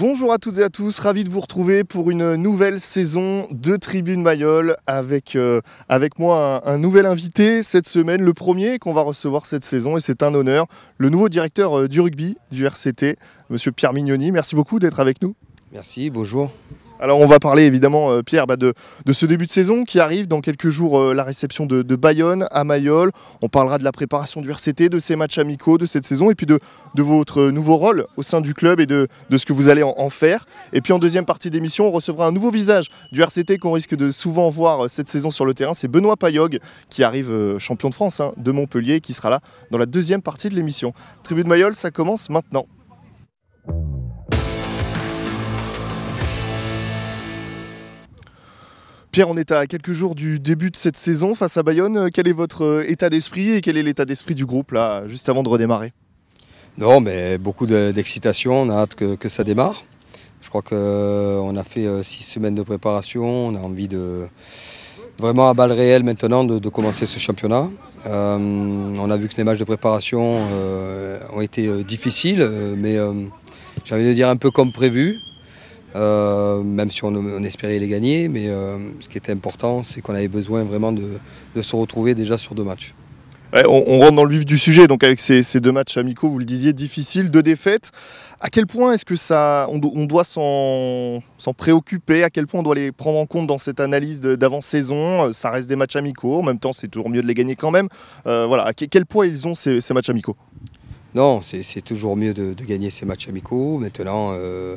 Bonjour à toutes et à tous, ravi de vous retrouver pour une nouvelle saison de Tribune Mayol avec, euh, moi un, un nouvel invité cette semaine, le premier qu'on va recevoir cette saison et c'est un honneur, le nouveau directeur euh, du rugby du RCT, monsieur Pierre Mignoni. Merci beaucoup d'être avec nous. Merci, bonjour. Alors on va parler évidemment, euh, Pierre, bah, de, ce début de saison qui arrive dans quelques jours, euh, la réception de, Bayonne à Mayol. On parlera de la préparation du RCT, de ces matchs amicaux de cette saison et puis de, votre nouveau rôle au sein du club et de, ce que vous allez en, faire. Et puis en deuxième partie d'émission, on recevra un nouveau visage du RCT qu'on risque de souvent voir euh, cette saison sur le terrain. C'est Benoît Payog qui arrive euh, champion de France hein, de Montpellier qui sera là dans la deuxième partie de l'émission. Tribu de Mayol, ça commence maintenant. Pierre, on est à quelques jours du début de cette saison face à Bayonne. Quel est votre euh, état d'esprit et quel est l'état d'esprit du groupe là, juste avant de redémarrer? Non, mais beaucoup de- d'excitation, on a hâte que, ça démarre. Je crois qu'on a fait euh, six semaines de préparation, on a envie de vraiment à balle réelle maintenant de, commencer ce championnat. Euh, on a vu que les matchs de préparation euh, ont été euh, difficiles, euh, mais euh, j'ai envie de dire un peu comme prévu. Euh, même si on, espérait les gagner, mais euh, ce qui était important, c'est qu'on avait besoin vraiment de, se retrouver déjà sur deux matchs. On, rentre dans le vif du sujet, donc avec ces, deux matchs amicaux, vous le disiez, difficiles, deux défaites. À quel point est-ce que ça, on, do- on doit s'en préoccuper? À quel point on doit les prendre en compte dans cette analyse d'avant-saison? Euh, Ça reste des matchs amicaux, en même temps c'est toujours mieux de les gagner quand même. Voilà, à que- quel poids ils ont ces, ces matchs amicaux? Non, c'est toujours mieux de, gagner ces matchs amicaux. Maintenant, euh,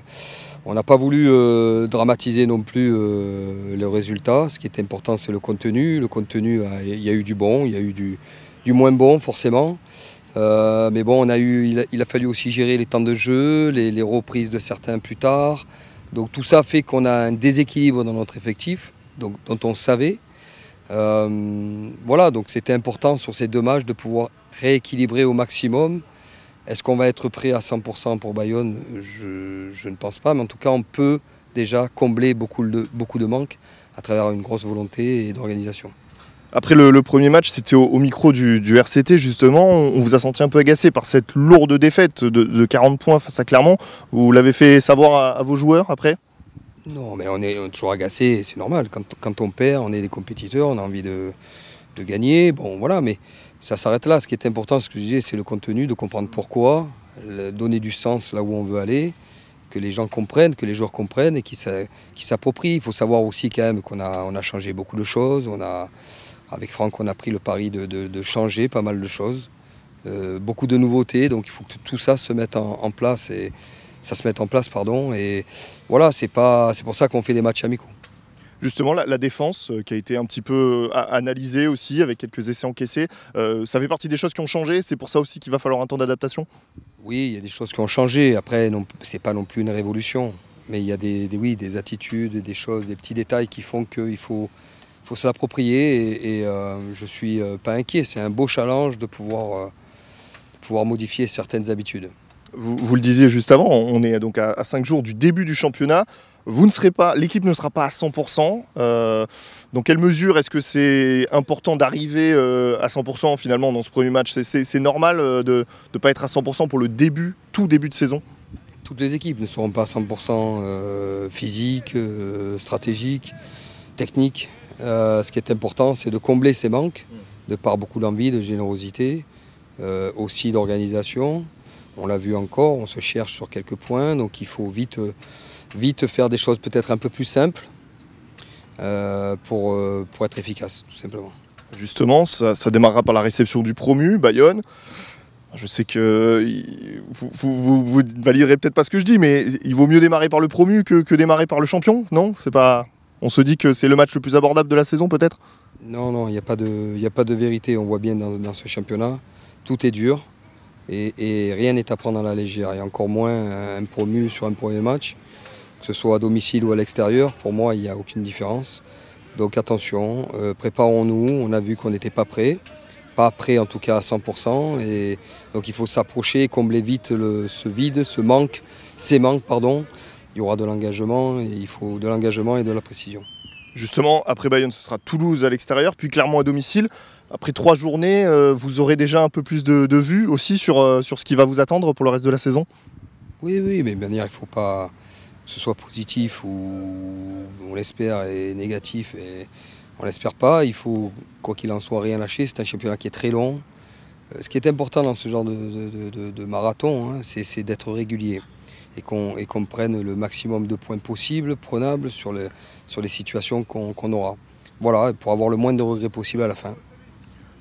on n'a pas voulu euh, dramatiser non plus euh, le résultat. Ce qui est important, c'est le contenu. Le contenu, il y a eu du bon, il y a eu du, moins bon, forcément. Mais bon, on a eu, il, a, fallu aussi gérer les temps de jeu, les, reprises de certains plus tard. Donc tout ça fait qu'on a un déséquilibre dans notre effectif, dont on savait. Voilà, donc c'était important sur ces deux matchs de pouvoir rééquilibrer au maximum. Est-ce qu'on va être prêt à 100% pour Bayonne? Je, je ne pense pas, mais en tout cas, on peut déjà combler beaucoup de, beaucoup de manques à travers une grosse volonté et d'organisation. Après le, le premier match, c'était au, au micro du, du RCT justement. On, on vous a senti un peu agacé par cette lourde défaite de, de 40 points face à Clermont. Vous l'avez fait savoir à, à vos joueurs après? Non, mais on est, on est toujours agacé, c'est normal. Quand, quand on perd, on est des compétiteurs, on a envie de, de gagner. Bon, voilà, mais ça s'arrête là. Ce qui est important, ce que je disais, c'est le contenu, de comprendre pourquoi, donner du sens là où on veut aller, que les gens comprennent, que les joueurs comprennent et qu'ils s'approprient. Il faut savoir aussi quand même qu'on a, changé beaucoup de choses. On a, avec Franck, on a pris le pari de, changer pas mal de choses. Euh, beaucoup de nouveautés, donc il faut que tout ça se mette en, en place et ça se mette en place, pardon. Et voilà, c'est pour ça qu'on fait des matchs amicaux. Justement, la, la défense euh, qui a été un petit peu euh, analysée aussi avec quelques essais encaissés, euh, ça fait partie des choses qui ont changé? C'est pour ça aussi qu'il va falloir un temps d'adaptation? Oui, il y a des choses qui ont changé. Après, non, c'est pas non plus une révolution, mais il y a des, des- oui, des attitudes, des choses, des petits détails qui font qu'il faut, faut se l'approprier. Et, et, euh, je suis euh, pas inquiet. C'est un beau challenge de pouvoir, euh, de pouvoir modifier certaines habitudes. Vous, vous le disiez juste avant, on est donc à, 5 jours du début du championnat. Vous ne serez pas, l'équipe ne sera pas à 100%. Euh, dans quelle mesure est-ce que c'est important d'arriver euh, à 100% finalement dans ce premier match? C'est- normal euh, de ne pas être à 100% pour le début, tout début de saison? Toutes les équipes ne seront pas à 100% euh, physiques, stratégiques, techniques. Euh, ce qui est important, c'est de combler ces manques, de par beaucoup d'envie, de générosité, aussi d'organisation. On l'a vu encore, on se cherche sur quelques points, donc il faut vite, vite faire des choses peut-être un peu plus simples euh, pour, euh, pour être efficace, tout simplement. Justement, ça, ça démarrera par la réception du promu, Bayonne. Je sais que vous, vous, validerez peut-être pas ce que je dis, mais il vaut mieux démarrer par le promu que, que démarrer par le champion, non? C'est pas. On se dit que c'est le match le plus abordable de la saison, peut-être? Non, non, il n'y a, pas de- y a pas de vérité. On voit bien dans, dans ce championnat, tout est dur et, et rien n'est à prendre à la légère. Et encore moins un promu sur un premier match, que ce soit à domicile ou à l'extérieur. Pour moi, il n'y a aucune différence. Donc attention, euh, préparons-nous. On a vu qu'on n'était pas prêt. Pas prêt en tout cas à 100%. Et donc il faut s'approcher, combler vite le- ce vide, ce manque, ces manques, pardon. Il y aura de l'engagement, et il faut de l'engagement et de la précision. Justement, après Bayonne, ce sera Toulouse à l'extérieur, puis Clermont à domicile. Après trois journées, euh, vous aurez déjà un peu plus de, de vues aussi sur, euh, sur ce qui va vous attendre pour le reste de la saison? Oui, oui, mais manière, il faut pas. Que ce soit positif ou on l'espère et négatif et on l'espère pas. Il faut, quoi qu'il en soit, rien lâcher. C'est un championnat qui est très long. Euh, ce qui est important dans ce genre de, marathon, hein, c'est d'être régulier et qu'on prenne le maximum de points possibles, prenables sur, sur les situations qu'on aura. Voilà, pour avoir le moins de regrets possible à la fin.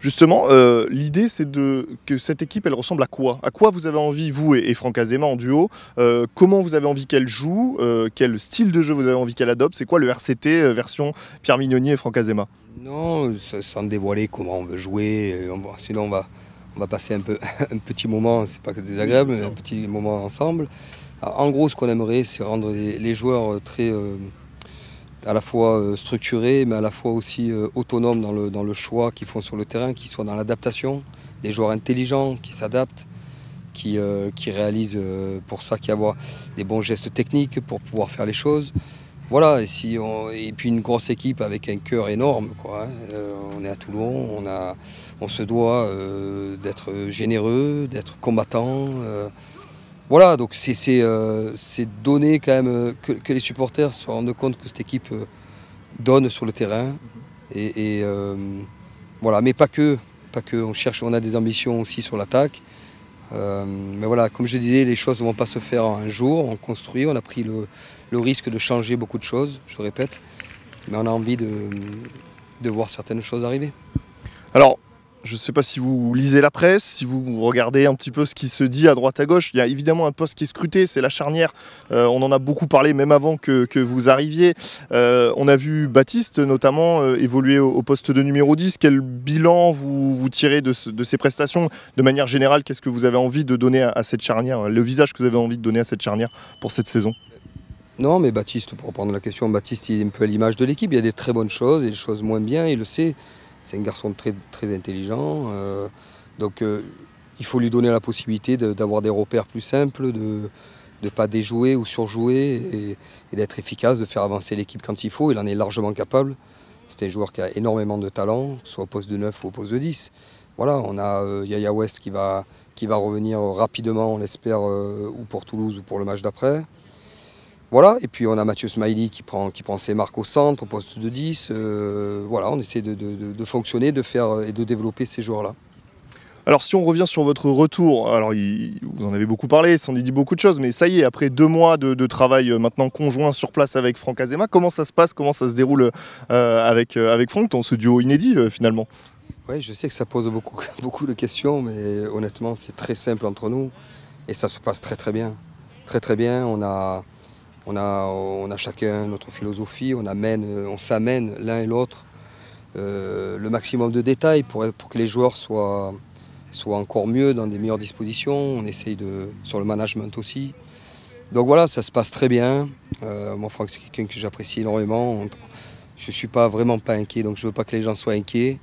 Justement, euh, l'idée c'est de que cette équipe elle ressemble à quoi? À quoi vous avez envie, vous et, Franck Azema en duo? Euh, Comment vous avez envie qu'elle joue? Euh, Quel style de jeu vous avez envie qu'elle adopte? C'est quoi le RCT version Pierre Mignoni et Franck Azema Non, sans dévoiler comment on veut jouer. sinon on va, passer un, petit moment, c'est pas désagréable, mais un petit moment ensemble. En gros, ce qu'on aimerait, c'est rendre les joueurs très à la fois euh, structurés, mais à la fois aussi euh, autonomes dans le, dans le choix qu'ils font sur le terrain, qu'ils soient dans l'adaptation, des joueurs intelligents qui s'adaptent, qui, euh, qui réalisent pour ça, qui avoir des bons gestes techniques pour pouvoir faire les choses. Voilà, et puis une grosse équipe avec un cœur énorme. Quoi, hein. on est à Toulon, on, a, on se doit d'être généreux, d'être combattant. Voilà, donc euh, c'est donner quand même euh, que, les supporters se rendent compte que cette équipe euh, donne sur le terrain. Et, voilà, mais pas que, pas que. On cherche, on a des ambitions aussi sur l'attaque. mais voilà, comme je disais, les choses ne vont pas se faire en un jour. On construit, on a pris le, risque de changer beaucoup de choses, je répète. Mais on a envie de, de voir certaines choses arriver. Alors, je ne sais pas si vous lisez la presse, si vous regardez un petit peu ce qui se dit à droite à gauche. Il y a évidemment un poste qui est scruté, c'est la charnière. Euh, on en a beaucoup parlé même avant que, vous arriviez. Euh, on a vu Baptiste notamment euh, évoluer au, poste de numéro 10. Quel bilan vous, tirez de, ces prestations? De manière générale, qu'est-ce que vous avez envie de donner à, cette charnière? Le visage que vous avez envie de donner à cette charnière pour cette saison? Non, mais Baptiste, pour reprendre la question, Baptiste, il est un peu à l'image de l'équipe. Il y a des très bonnes choses et des choses moins bien, il le sait. C'est un garçon très, intelligent. Euh, donc euh, il faut lui donner la possibilité d'avoir des repères plus simples, de ne pas déjouer ou surjouer et, d'être efficace, de faire avancer l'équipe quand il faut. Il en est largement capable. C'est un joueur qui a énormément de talent, soit au poste de 9 ou au poste de 10. Voilà, on a euh, Yaya West qui va, qui va revenir rapidement, on l'espère, ou pour Toulouse ou pour le match d'après. Voilà, et puis on a Mathieu Smiley qui prend, qui prend ses marques au centre, au poste de 10. Euh, voilà, on essaie de, fonctionner, de faire euh, et de développer ces joueurs-là. Alors si on revient sur votre retour, alors vous en avez beaucoup parlé, s'en est dit beaucoup de choses, mais ça y est, après deux mois de, travail euh, maintenant conjoint sur place avec Franck Azema, comment ça se passe, comment ça se déroule avec, avec Franck dans ce duo inédit finalement? Oui, je sais que ça pose beaucoup, beaucoup de questions, mais honnêtement c'est très simple entre nous et ça se passe très très bien. Très très bien, on a, on a, chacun notre philosophie, on, s'amène l'un et l'autre euh, le maximum de détails pour, que les joueurs soient, encore mieux, dans des meilleures dispositions. On essaye de, sur le management aussi. Donc voilà, ça se passe très bien. Euh, moi, Franck, c'est quelqu'un que j'apprécie énormément. je ne suis pas vraiment pas inquiet, donc je ne veux pas que les gens soient inquiets.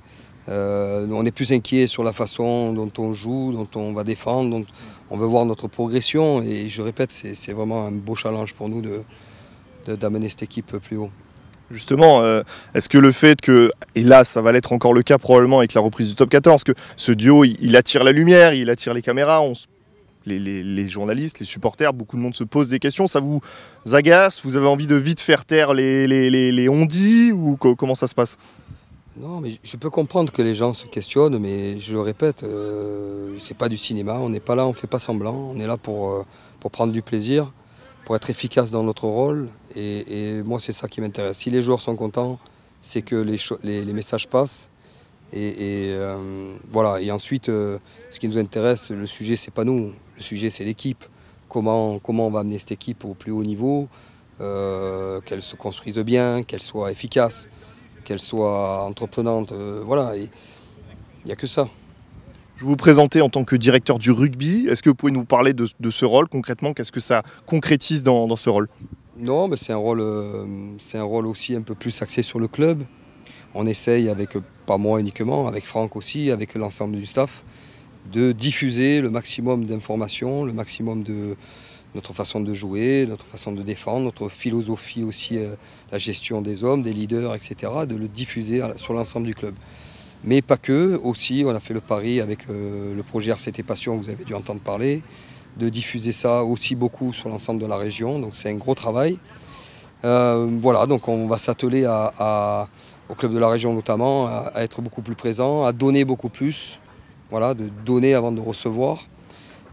Euh, on est plus inquiet sur la façon dont on joue, dont on va défendre, on veut voir notre progression et je répète, c'est vraiment un beau challenge pour nous d'amener cette équipe plus haut. Justement, euh, est-ce que le fait que, et là ça va l'être encore le cas probablement avec la reprise du top 14, que ce duo il, attire la lumière, il attire les caméras, les, journalistes, les supporters, beaucoup de monde se pose des questions, ça vous agace? Vous avez envie de vite faire taire les, les, on-dit ou comment ça se passe? Non, mais je peux comprendre que les gens se questionnent, mais je le répète, euh, c'est pas du cinéma, on n'est pas là, on fait pas semblant, on est là pour, euh, pour prendre du plaisir, pour être efficace dans notre rôle, et, moi c'est ça qui m'intéresse. Si les joueurs sont contents, c'est que les, les, messages passent, et, euh, voilà. Et ensuite, ce qui nous intéresse, le sujet c'est pas nous, le sujet c'est l'équipe. Comment, comment on va amener cette équipe au plus haut niveau, qu'elle se construise bien, qu'elle soit efficace qu'elle soit entreprenante. Euh, voilà, il n'y a que ça. Je vous présenter en tant que directeur du rugby. Est-ce que vous pouvez nous parler de, ce rôle concrètement? Qu'est-ce que ça concrétise dans, ce rôle? Non, mais c'est un, rôle, euh, c'est un rôle aussi un peu plus axé sur le club. On essaye, avec, pas moi uniquement, avec Franck aussi, avec l'ensemble du staff, de diffuser le maximum d'informations, le maximum de, notre façon de jouer, notre façon de défendre, notre philosophie aussi, euh, la gestion des hommes, des leaders, etc., de le diffuser sur l'ensemble du club. Mais pas que, aussi, on a fait le pari avec euh, le projet RCT Passion, vous avez dû entendre parler, de diffuser ça aussi beaucoup sur l'ensemble de la région. Donc c'est un gros travail. Euh, voilà, donc on va s'atteler au club de la région notamment, à, être beaucoup plus présent, à donner beaucoup plus. Voilà, de donner avant de recevoir.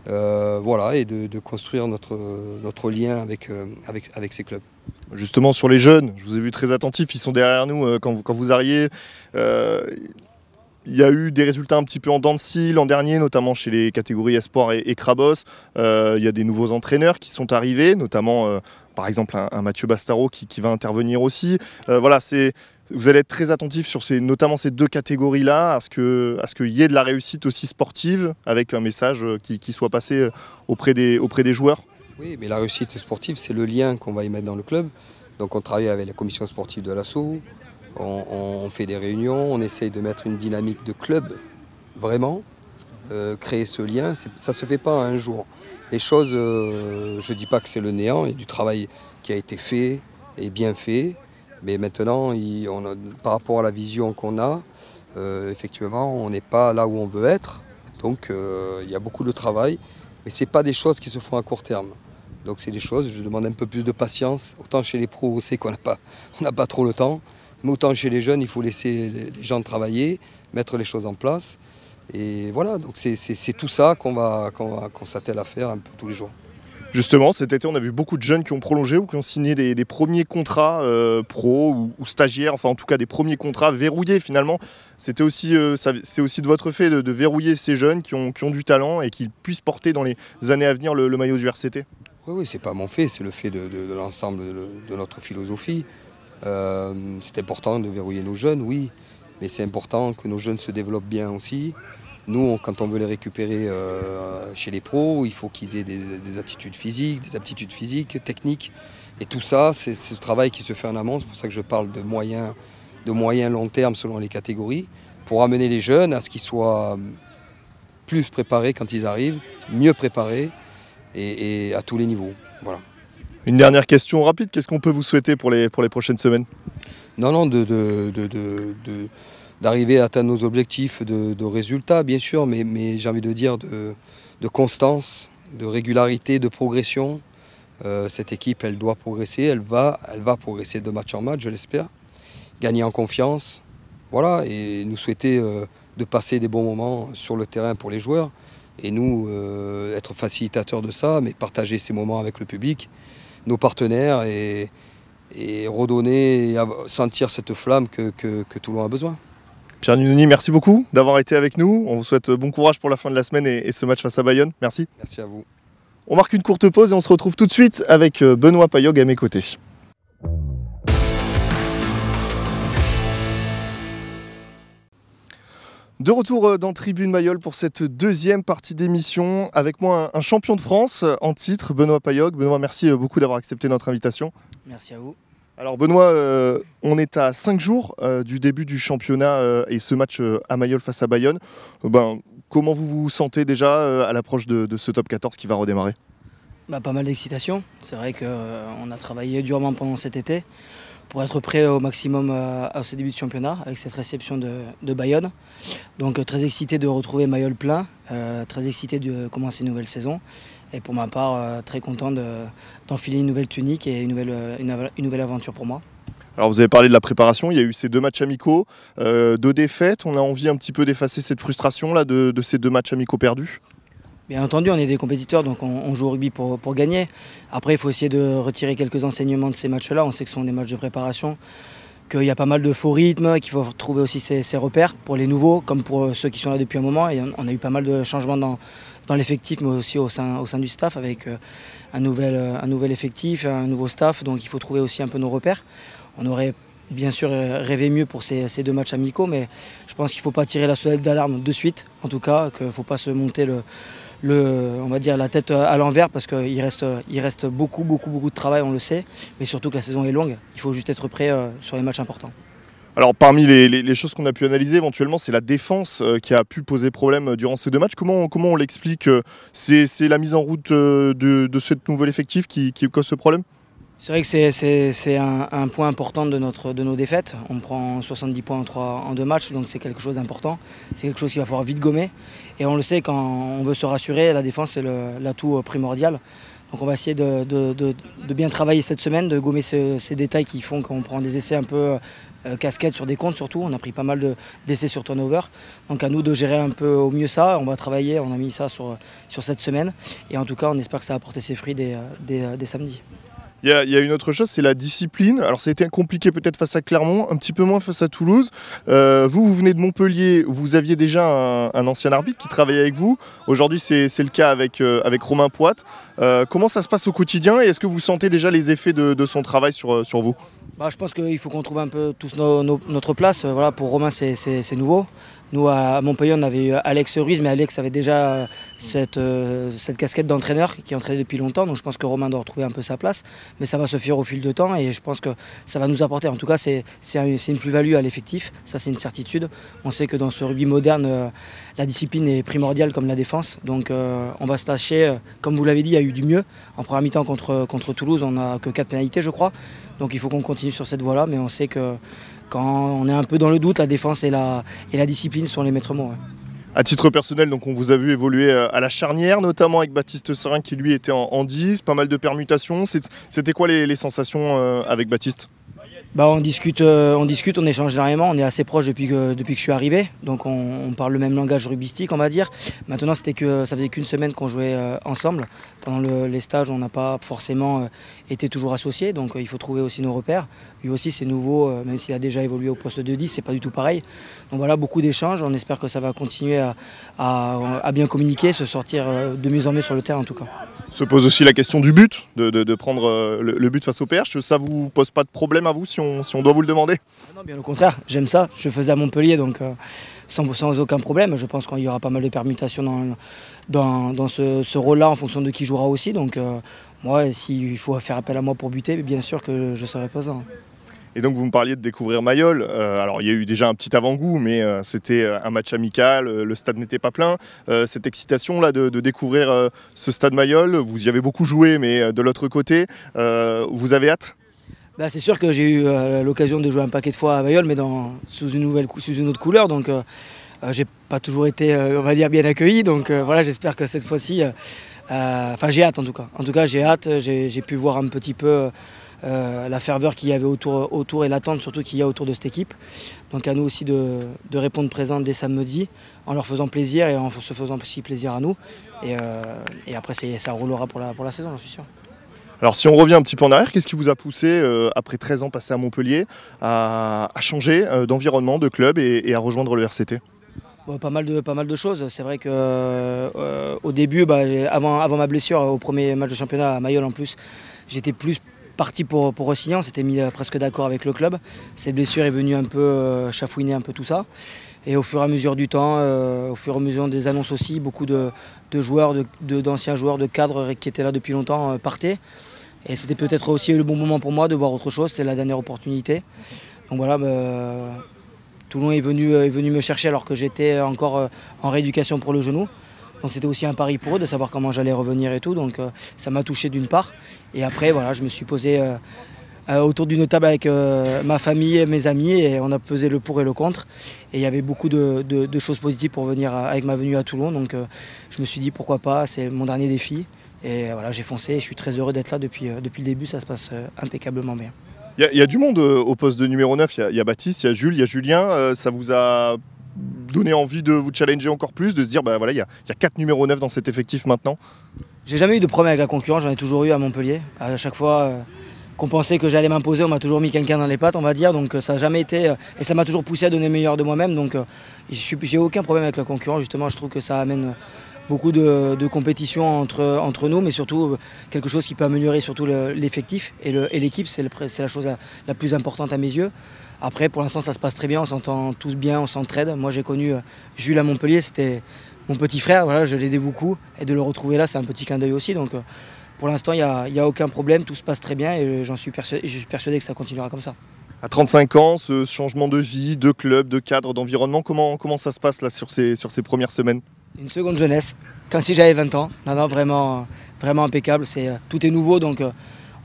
Euh, voilà, et de, construire notre, notre lien avec, euh, avec, avec ces clubs. Justement sur les jeunes, je vous ai vu très attentif, ils sont derrière nous quand, vous, quand vous arriviez. Il y a eu des résultats un petit peu en dents de scie l'an dernier, notamment chez les catégories Espoir et, Crabos. Euh, il y a des nouveaux entraîneurs qui sont arrivés, notamment euh, par exemple un, Mathieu Bastaro qui, va intervenir aussi. Euh, voilà, c'est vous allez être très attentif sur ces, notamment ces deux catégories-là, à ce qu'il y ait de la réussite aussi sportive, avec un message qui, soit passé auprès des, auprès des joueurs. Oui, mais la réussite sportive, c'est le lien qu'on va y mettre dans le club. Donc on travaille avec la commission sportive de l'assaut, on, fait des réunions, on essaye de mettre une dynamique de club, vraiment, euh, créer ce lien. Ça ne se fait pas un jour. Les choses, euh, je ne dis pas que c'est le néant, il y a du travail qui a été fait et bien fait. Mais maintenant, par rapport à la vision qu'on a, euh, effectivement, on n'est pas là où on veut être. Donc il y a beaucoup de travail. Mais ce n'est pas des choses qui se font à court terme. Donc c'est des choses, je demande un peu plus de patience. Autant chez les pros, on sait qu'on n'a pas, pas trop le temps. Mais autant chez les jeunes, il faut laisser les gens travailler, mettre les choses en place. Et voilà, donc c'est tout ça qu'on va, qu'on s'attelle à faire un peu tous les jours. Justement, cet été, on a vu beaucoup de jeunes qui ont prolongé ou qui ont signé des, premiers contrats euh, pro ou, stagiaires, enfin en tout cas des premiers contrats verrouillés finalement. Euh, c'est aussi de votre fait de, verrouiller ces jeunes qui ont, du talent et qui puissent porter dans les années à venir le, maillot du RCT. Oui, oui, c'est pas mon fait, c'est le fait de, de l'ensemble de, notre philosophie. Euh, c'est important de verrouiller nos jeunes, oui, mais c'est important que nos jeunes se développent bien aussi. Nous, quand on veut les récupérer euh, chez les pros, il faut qu'ils aient des, attitudes physiques, des aptitudes physiques, techniques. Et tout ça, c'est ce travail qui se fait en amont. C'est pour ça que je parle de moyens, de moyens long terme selon les catégories, pour amener les jeunes à ce qu'ils soient plus préparés quand ils arrivent, mieux préparés et, et à tous les niveaux. Voilà. Une dernière question rapide, qu'est-ce qu'on peut vous souhaiter pour les, pour les prochaines semaines? Non, non, d'arriver à atteindre nos objectifs de, résultats, bien sûr, mais, j'ai envie de dire de, constance, de régularité, de progression. Euh, cette équipe, elle doit progresser, elle va, elle va progresser de match en match, je l'espère. Gagner en confiance, voilà, et nous souhaiter euh, de passer des bons moments sur le terrain pour les joueurs. Et nous, euh, être facilitateurs de ça, mais partager ces moments avec le public nos partenaires et, redonner, et sentir cette flamme que, que, Toulon a besoin. Pierre Nunoni, merci beaucoup d'avoir été avec nous. On vous souhaite bon courage pour la fin de la semaine et, ce match face à Bayonne. Merci. Merci à vous. On marque une courte pause et on se retrouve tout de suite avec euh, Benoît Payog à mes côtés. De retour euh, dans Tribune Mayol pour cette deuxième partie d'émission. Avec moi, un champion de France en titre, Benoît Payog. Benoît, merci euh, beaucoup d'avoir accepté notre invitation. Merci à vous. Alors Benoît, euh, on est à 5 jours du début du championnat et ce match à Mayol face à Bayonne. ben, comment vous vous sentez déjà à l'approche de, ce top 14 qui va redémarrer? Bah, Pas mal d'excitation. C'est vrai qu'on a travaillé durement pendant cet été pour être prêt au maximum euh, à, ce début de championnat avec cette réception de, Bayonne. Donc euh, très excité de retrouver Mayol plein, euh, très excité de commencer une nouvelle saison. Et pour ma part, très content d'enfiler une nouvelle tunique et une nouvelle, une, nouvelle aventure pour moi. Alors vous avez parlé de la préparation, il y a eu ces deux matchs amicaux, deux défaites. On a envie un petit peu d'effacer cette frustration là de ces deux matchs amicaux perdus Bien entendu, on est des compétiteurs, donc on, joue au rugby pour, gagner. Après, il faut essayer de retirer quelques enseignements de ces matchs-là. On sait que ce sont des matchs de préparation, qu'il y a pas mal de faux rythmes, qu'il faut trouver aussi ses, repères pour les nouveaux, comme pour ceux qui sont là depuis un moment. Et on a eu pas mal de changements dans, l'effectif, mais aussi au sein, du staff, avec euh, un nouvel, euh, un nouvel effectif, un nouveau staff. Donc il faut trouver aussi un peu nos repères. On aurait bien sûr rêvé mieux pour ces, deux matchs amicaux, mais je pense qu'il ne faut pas tirer la sonnette d'alarme de suite, en tout cas, qu'il ne faut pas se monter le, on va dire la tête à l'envers parce qu'il reste, beaucoup, beaucoup, beaucoup de travail, on le sait, mais surtout que la saison est longue. Il faut juste être prêt euh, sur les matchs importants. Alors parmi les, choses qu'on a pu analyser éventuellement, c'est la défense euh, qui a pu poser problème durant ces deux matchs. Comment, comment on l'explique C'est la mise en route euh, de, de ce nouvel effectif qui, cause ce problème? C'est vrai que c'est un, point important de, notre, de nos défaites. On prend 70 points en, 3, en deux matchs, donc c'est quelque chose d'important. C'est quelque chose qu'il va falloir vite gommer. Et on le sait, quand on veut se rassurer, la défense c'est l'atout primordial. Donc on va essayer de, bien travailler cette semaine, de gommer ces, détails qui font qu'on prend des essais un peu euh, casquettes sur des comptes surtout. On a pris pas mal d'essais sur turnover. Donc à nous de gérer un peu au mieux ça. On va travailler, on a mis ça sur, cette semaine. Et en tout cas, on espère que ça va apporter ses fruits dès, dès samedi. Il y, a, une autre chose, c'est la discipline. Alors ça a été compliqué peut-être face à Clermont, un petit peu moins face à Toulouse. Euh, vous, vous venez de Montpellier, vous aviez déjà un, ancien arbitre qui travaillait avec vous. Aujourd'hui, c'est le cas avec, euh, Romain Poite. Euh, comment ça se passe au quotidien et est-ce que vous sentez déjà les effets de, son travail sur, sur vous? Bah, Je pense qu'il faut qu'on trouve un peu tous notre place. Voilà, pour Romain, c'est nouveau. Nous, à Montpellier, on avait eu Alex Ruiz, mais Alex avait déjà cette, euh, cette casquette d'entraîneur qui entraînait depuis longtemps. Donc je pense que Romain doit retrouver un peu sa place. Mais ça va se faire au fil de temps et je pense que ça va nous apporter. En tout cas, c'est une plus-value à l'effectif. Ça, c'est une certitude. On sait que dans ce rugby moderne, euh, la discipline est primordiale comme la défense. Donc euh, on va se tâcher. Comme vous l'avez dit, il y a eu du mieux. En première mi-temps contre, contre Toulouse, on n'a que 4 pénalités, je crois. Donc il faut qu'on continue sur cette voie-là. Mais on sait que quand on est un peu dans le doute, la défense et la, discipline sont les maîtres mots. À titre personnel, donc on vous a vu évoluer euh, à la charnière, notamment avec Baptiste Serin qui lui était en, 10, pas mal de permutations. C'était quoi les, sensations euh, avec Baptiste? Bah, on, discute, euh, on discute, on échange énormément, on est assez proche depuis que, depuis que je suis arrivé, donc on, parle le même langage rugbyistique on va dire. Maintenant c'était que ça faisait qu'une semaine qu'on jouait ensemble. Pendant les stages on n'a pas forcément été toujours associés, donc il faut trouver aussi nos repères. Lui aussi c'est nouveau, même s'il a déjà évolué au poste de 10, c'est pas du tout pareil. Donc voilà, beaucoup d'échanges, on espère que ça va continuer à, bien communiquer, se sortir de mieux en mieux sur le terrain en tout cas. Se pose aussi la question du but, de, prendre le, but face au Perche. Ça vous pose pas de problème à vous on, doit vous le demander Non, bien au contraire, j'aime ça. Je faisais à Montpellier, donc sans, sans, aucun problème. Je pense qu'il y aura pas mal de permutations dans, dans, ce, rôle-là en fonction de qui jouera aussi. Donc moi, s'il faut faire appel à moi pour buter, bien sûr que je serai présent. Et donc vous me parliez de découvrir Mayol. Euh, alors il y a eu déjà un petit avant-goût, mais euh, c'était euh, un match amical, le stade n'était pas plein. cette excitation là de, découvrir ce stade Mayol, vous y avez beaucoup joué, mais de l'autre côté, vous avez hâte? Bah, c'est sûr que j'ai eu l'occasion de jouer un paquet de fois à Mayol, mais dans, sous, une nouvelle, sous une autre couleur. Donc j'ai pas toujours été, on va dire, bien accueilli. Donc voilà, j'espère que cette fois-ci, enfin j'ai hâte en tout cas. En tout cas, j'ai hâte. J'ai pu voir un petit peu euh, la ferveur qu'il y avait autour, autour et l'attente surtout qu'il y a autour de cette équipe. Donc à nous aussi de, répondre présent dès samedi en leur faisant plaisir et en se faisant aussi plaisir à nous. Et, euh, après ça roulera pour la, pour la saison, j'en suis sûr. Alors si on revient un petit peu en arrière, qu'est-ce qui vous a poussé, euh, après 13 ans passés à Montpellier, à, changer d'environnement, de club et, à rejoindre le RCT pas, mal de, choses. C'est vrai qu'au début, bah, avant, ma blessure au premier match de championnat à Mayol en plus, j'étais plus parti pour, pour Rossignan, s'était mis euh, presque d'accord avec le club. Cette blessure est venue un peu euh, chafouiner un peu tout ça. Et au fur et à mesure du temps, euh, au fur et à mesure des annonces aussi, beaucoup de, joueurs, d'anciens de, joueurs, de cadres qui étaient là depuis longtemps partaient. Et c'était peut-être aussi le bon moment pour moi de voir autre chose, c'était la dernière opportunité. Donc voilà, bah, Toulon est venu, est venu me chercher alors que j'étais encore en rééducation pour le genou. Donc c'était aussi un pari pour eux de savoir comment j'allais revenir et tout. Donc euh, ça m'a touché d'une part. Et après, voilà, je me suis posé euh, euh, autour d'une table avec ma famille et mes amis et on a pesé le pour et le contre. Et il y avait beaucoup de, choses positives pour venir avec ma venue à Toulon. Donc je me suis dit pourquoi pas, c'est mon dernier défi. Et voilà, j'ai foncé et je suis très heureux d'être là depuis, depuis le début. Ça se passe impeccablement bien. Il y, a du monde au poste de numéro 9. Il y, a Baptiste, il y a Jules, il y a Julien. ça vous a donner envie de vous challenger encore plus, de se dire bah voilà, il y, a, quatre numéros 9 dans cet effectif maintenant? J'ai jamais eu de problème avec la concurrence, j'en ai toujours eu à Montpellier. À chaque fois euh, qu'on pensait que j'allais m'imposer, on m'a toujours mis quelqu'un dans les pattes, on va dire. Donc euh, ça n'a jamais été. Euh, et ça m'a toujours poussé à donner le meilleur de moi-même. Donc j'ai aucun problème avec la concurrence. Justement, je trouve que ça amène beaucoup de, compétition entre, nous, mais surtout quelque chose qui peut améliorer surtout l'effectif et l'équipe, c'est la chose la plus importante à mes yeux. Après, pour l'instant, ça se passe très bien, on s'entend tous bien, on s'entraide. Moi, j'ai connu euh, Jules à Montpellier, c'était mon petit frère, voilà, je l'aidais beaucoup. Et de le retrouver là, c'est un petit clin d'œil aussi. Donc, euh, pour l'instant, il n'y a, aucun problème, tout se passe très bien et j'en suis, persuadé, je suis persuadé que ça continuera comme ça. À 35 ans, ce changement de vie, de club, de cadre, d'environnement, comment, comment ça se passe là sur ces, sur ces premières semaines? Une seconde jeunesse, comme si j'avais 20 ans. Non, non, vraiment, vraiment impeccable. C'est, tout est nouveau, donc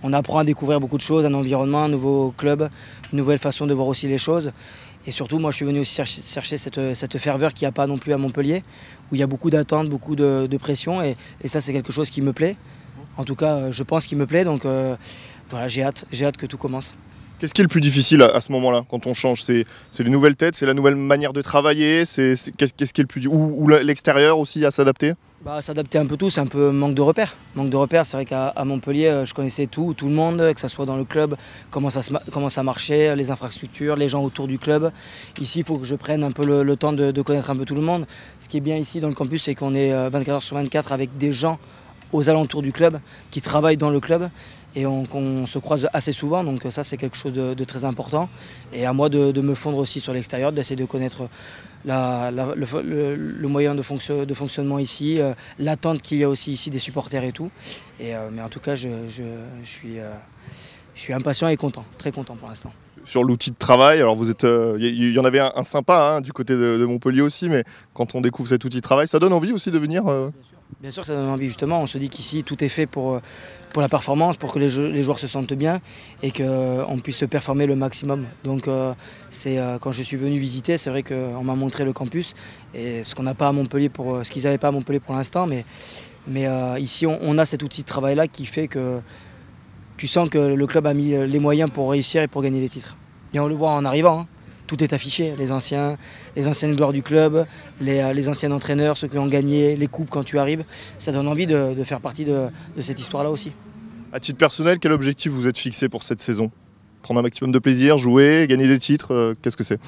on apprend à découvrir beaucoup de choses, un environnement, un nouveau club, une nouvelle façon de voir aussi les choses. Et surtout, moi, je suis venu aussi chercher, cette, ferveur qu'il n'y a pas non plus à Montpellier, où il y a beaucoup d'attentes, beaucoup de, pression. Et, ça, c'est quelque chose qui me plaît. En tout cas, je pense qu'il me plaît. Donc, euh, voilà, j'ai hâte, j'ai hâte que tout commence. Qu'est-ce qui est le plus difficile à, ce moment-là, quand on change? C'est les nouvelles têtes, c'est la nouvelle manière de travailler Qu'est-ce qui est le plus Ou, ou l'extérieur aussi à s'adapter? Bah, S'adapter un peu tout, c'est un peu manque de repères. Manque de repères, c'est vrai qu'à Montpellier, euh, je connaissais tout, tout le monde, que ce soit dans le club, comment ça, comment ça marchait, les infrastructures, les gens autour du club. Ici, il faut que je prenne un peu le, temps de, de, connaître un peu tout le monde. Ce qui est bien ici dans le campus, c'est qu'on est 24 euh, heures sur 24 avec des gens aux alentours du club, qui travaillent dans le club et on, se croise assez souvent, donc ça c'est quelque chose de, très important. Et à moi de, me fondre aussi sur l'extérieur, d'essayer de connaître le, moyen de, fonctionnement ici, euh, l'attente qu'il y a aussi ici des supporters et tout. Et, euh, mais en tout cas, je, suis, euh, je suis impatient et content, très content pour l'instant sur l'outil de travail. Alors vous êtes, il y, en avait un, sympa hein, du côté de, Montpellier aussi, mais quand on découvre cet outil de travail, ça donne envie aussi de venir. Bien sûr, ça donne envie justement. On se dit qu'ici tout est fait pour, euh, pour la performance, pour que les, joueurs se sentent bien et qu'on euh, puisse performer le maximum. Donc euh, c'est quand je suis venu visiter, c'est vrai qu'on m'a montré le campus et ce qu'on n'a pas à Montpellier pour ce qu'ils n'avaient pas à Montpellier pour l'instant, mais, mais ici on, a cet outil de travail là qui fait que tu sens que le club a mis les moyens pour réussir et pour gagner des titres. Et on le voit en arrivant. Hein tout est affiché. Les anciens, les anciennes gloires du club, les, euh, les anciens entraîneurs, ceux qui ont gagné, les coupes quand tu arrives. Ça donne envie de, faire partie de, cette histoire-là aussi. À titre personnel, quel objectif vous êtes fixé pour cette saison? Prendre un maximum de plaisir, jouer, gagner des titres, euh, qu'est-ce que c'est?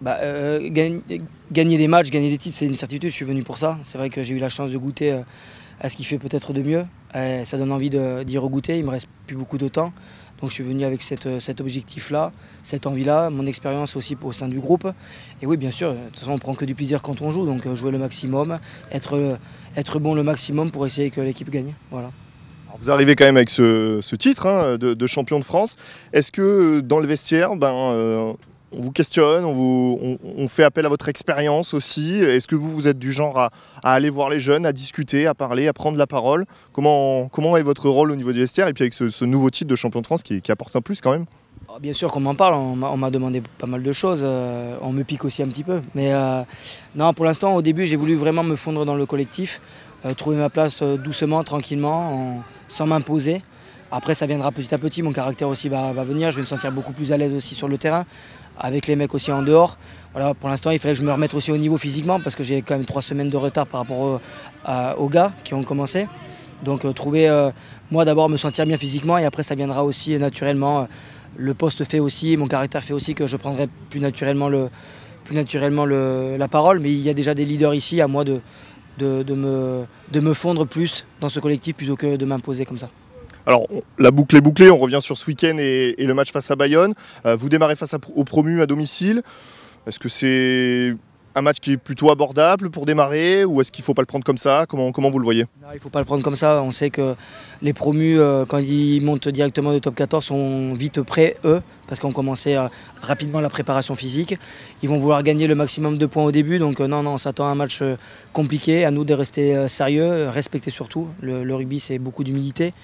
Bah, euh, gagner, des matchs, gagner des titres, c'est une certitude. Je suis venu pour ça. C'est vrai que j'ai eu la chance de goûter à ce qui fait peut-être de mieux. ça donne envie d'y regoûter. Il me reste plus beaucoup de temps. Donc je suis venu avec euh, cet objectif-là, cette envie-là, mon expérience aussi au sein du groupe. Et oui, bien sûr, de toute on prend que du plaisir quand on joue, donc euh, jouer le maximum, être, euh, être bon le maximum pour essayer que l'équipe gagne. Voilà. vous arrivez quand même avec ce, titre hein, de, champion de France. Est-ce que dans le vestiaire, ben, on vous questionne, on, fait appel à votre expérience aussi. Est-ce que vous, vous êtes du genre à, aller voir les jeunes, à discuter, à parler, à prendre la parole? Comment, comment est votre rôle au niveau du vestiaire et puis avec ce, nouveau titre de champion de France qui, apporte un plus quand même? Ah, Bien sûr qu'on m'en parle, on m'a demandé pas mal de choses, euh, on me pique aussi un petit peu. Mais euh, non, pour l'instant, au début, j'ai voulu vraiment me fondre dans le collectif, euh, trouver ma place doucement, tranquillement, sans m'imposer. Après, ça viendra petit à petit, mon caractère aussi va, venir, je vais me sentir beaucoup plus à l'aise aussi sur le terrain avec les mecs aussi en dehors. Voilà, pour l'instant, il fallait que je me remette aussi au niveau physiquement parce que j'ai quand même trois semaines de retard par rapport aux gars qui ont commencé. Donc euh, trouver, euh, moi d'abord me sentir bien physiquement et après ça viendra aussi naturellement. Le poste fait aussi, mon caractère fait aussi que je prendrai plus naturellement, le, plus naturellement la parole. Mais il y a déjà des leaders ici, à moi de, de, me, de me fondre plus dans ce collectif plutôt que de m'imposer comme ça. Alors, la boucle est bouclée, on revient sur ce week-end et, le match face à Bayonne. Euh, vous démarrez face au promu à domicile. Est-ce que c'est un match qui est plutôt abordable pour démarrer ou est-ce qu'il ne faut pas le prendre comme ça? Comment, comment vous le voyez? Il ne faut pas le prendre comme ça. On sait que les promus, euh, quand ils montent directement de top 14, sont vite prêts, eux, parce qu'on commençait euh, rapidement la préparation physique. Ils vont vouloir gagner le maximum de points au début. Donc non, non, on s'attend à un match compliqué. À nous de rester sérieux, respecter surtout. le rugby, c'est beaucoup d'humilité.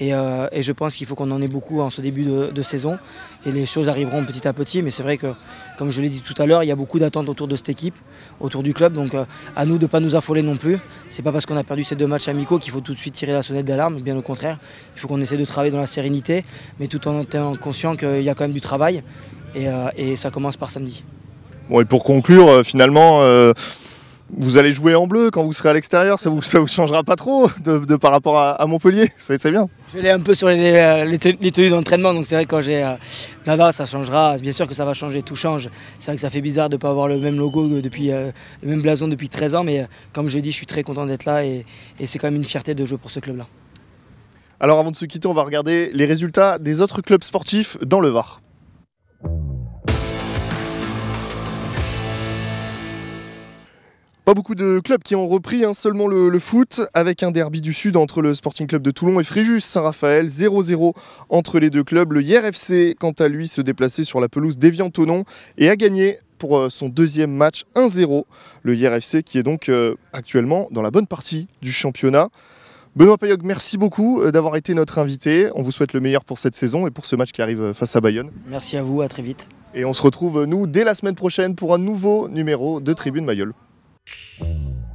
Euh, et, je pense qu'il faut qu'on en ait beaucoup en ce début de, saison. Et les choses arriveront petit à petit. Mais c'est vrai que, comme je l'ai dit tout à l'heure, il y a beaucoup d'attentes autour de cette équipe, autour du club. Donc euh, à nous de ne pas nous affoler non plus. C'est pas parce qu'on a perdu ces deux matchs amicaux qu'il faut tout de suite tirer la sonnette d'alarme. Bien au contraire, il faut qu'on essaie de travailler dans la sérénité, mais tout en étant conscient qu'il y a quand même du travail. Et, euh, et ça commence par samedi. Bon, et pour conclure, finalement vous allez jouer en bleu quand vous serez à l'extérieur, ça vous, ça vous changera pas trop de, par rapport à, Montpellier, c'est bien. Je vais aller un peu sur les, euh, tenues d'entraînement, donc c'est vrai que quand j'ai... Euh, ça changera, bien sûr que ça va changer, tout change. C'est vrai que ça fait bizarre de ne pas avoir le même logo depuis, euh, le même blason depuis 13 ans, mais comme je dis, je suis très content d'être là et, et c'est quand même une fierté de jouer pour ce club-là. Alors avant de se quitter, on va regarder les résultats des autres clubs sportifs dans le Var. Pas beaucoup de clubs qui ont repris, hein, seulement le, foot, avec un derby du Sud entre le Sporting Club de Toulon et Fréjus Saint-Raphaël, 0-0 entre les deux clubs. Le IRFC, quant à lui, se déplaçait sur la pelouse d'Evian-Tonon et a gagné pour euh, son deuxième match 1-0. Le IRFC qui est donc euh, actuellement dans la bonne partie du championnat. Benoît Payog, merci beaucoup d'avoir été notre invité. On vous souhaite le meilleur pour cette saison et pour ce match qui arrive face à Bayonne. Merci à vous, à très vite. Et on se retrouve, nous, dès la semaine prochaine pour un nouveau numéro de Tribune Mayol. Música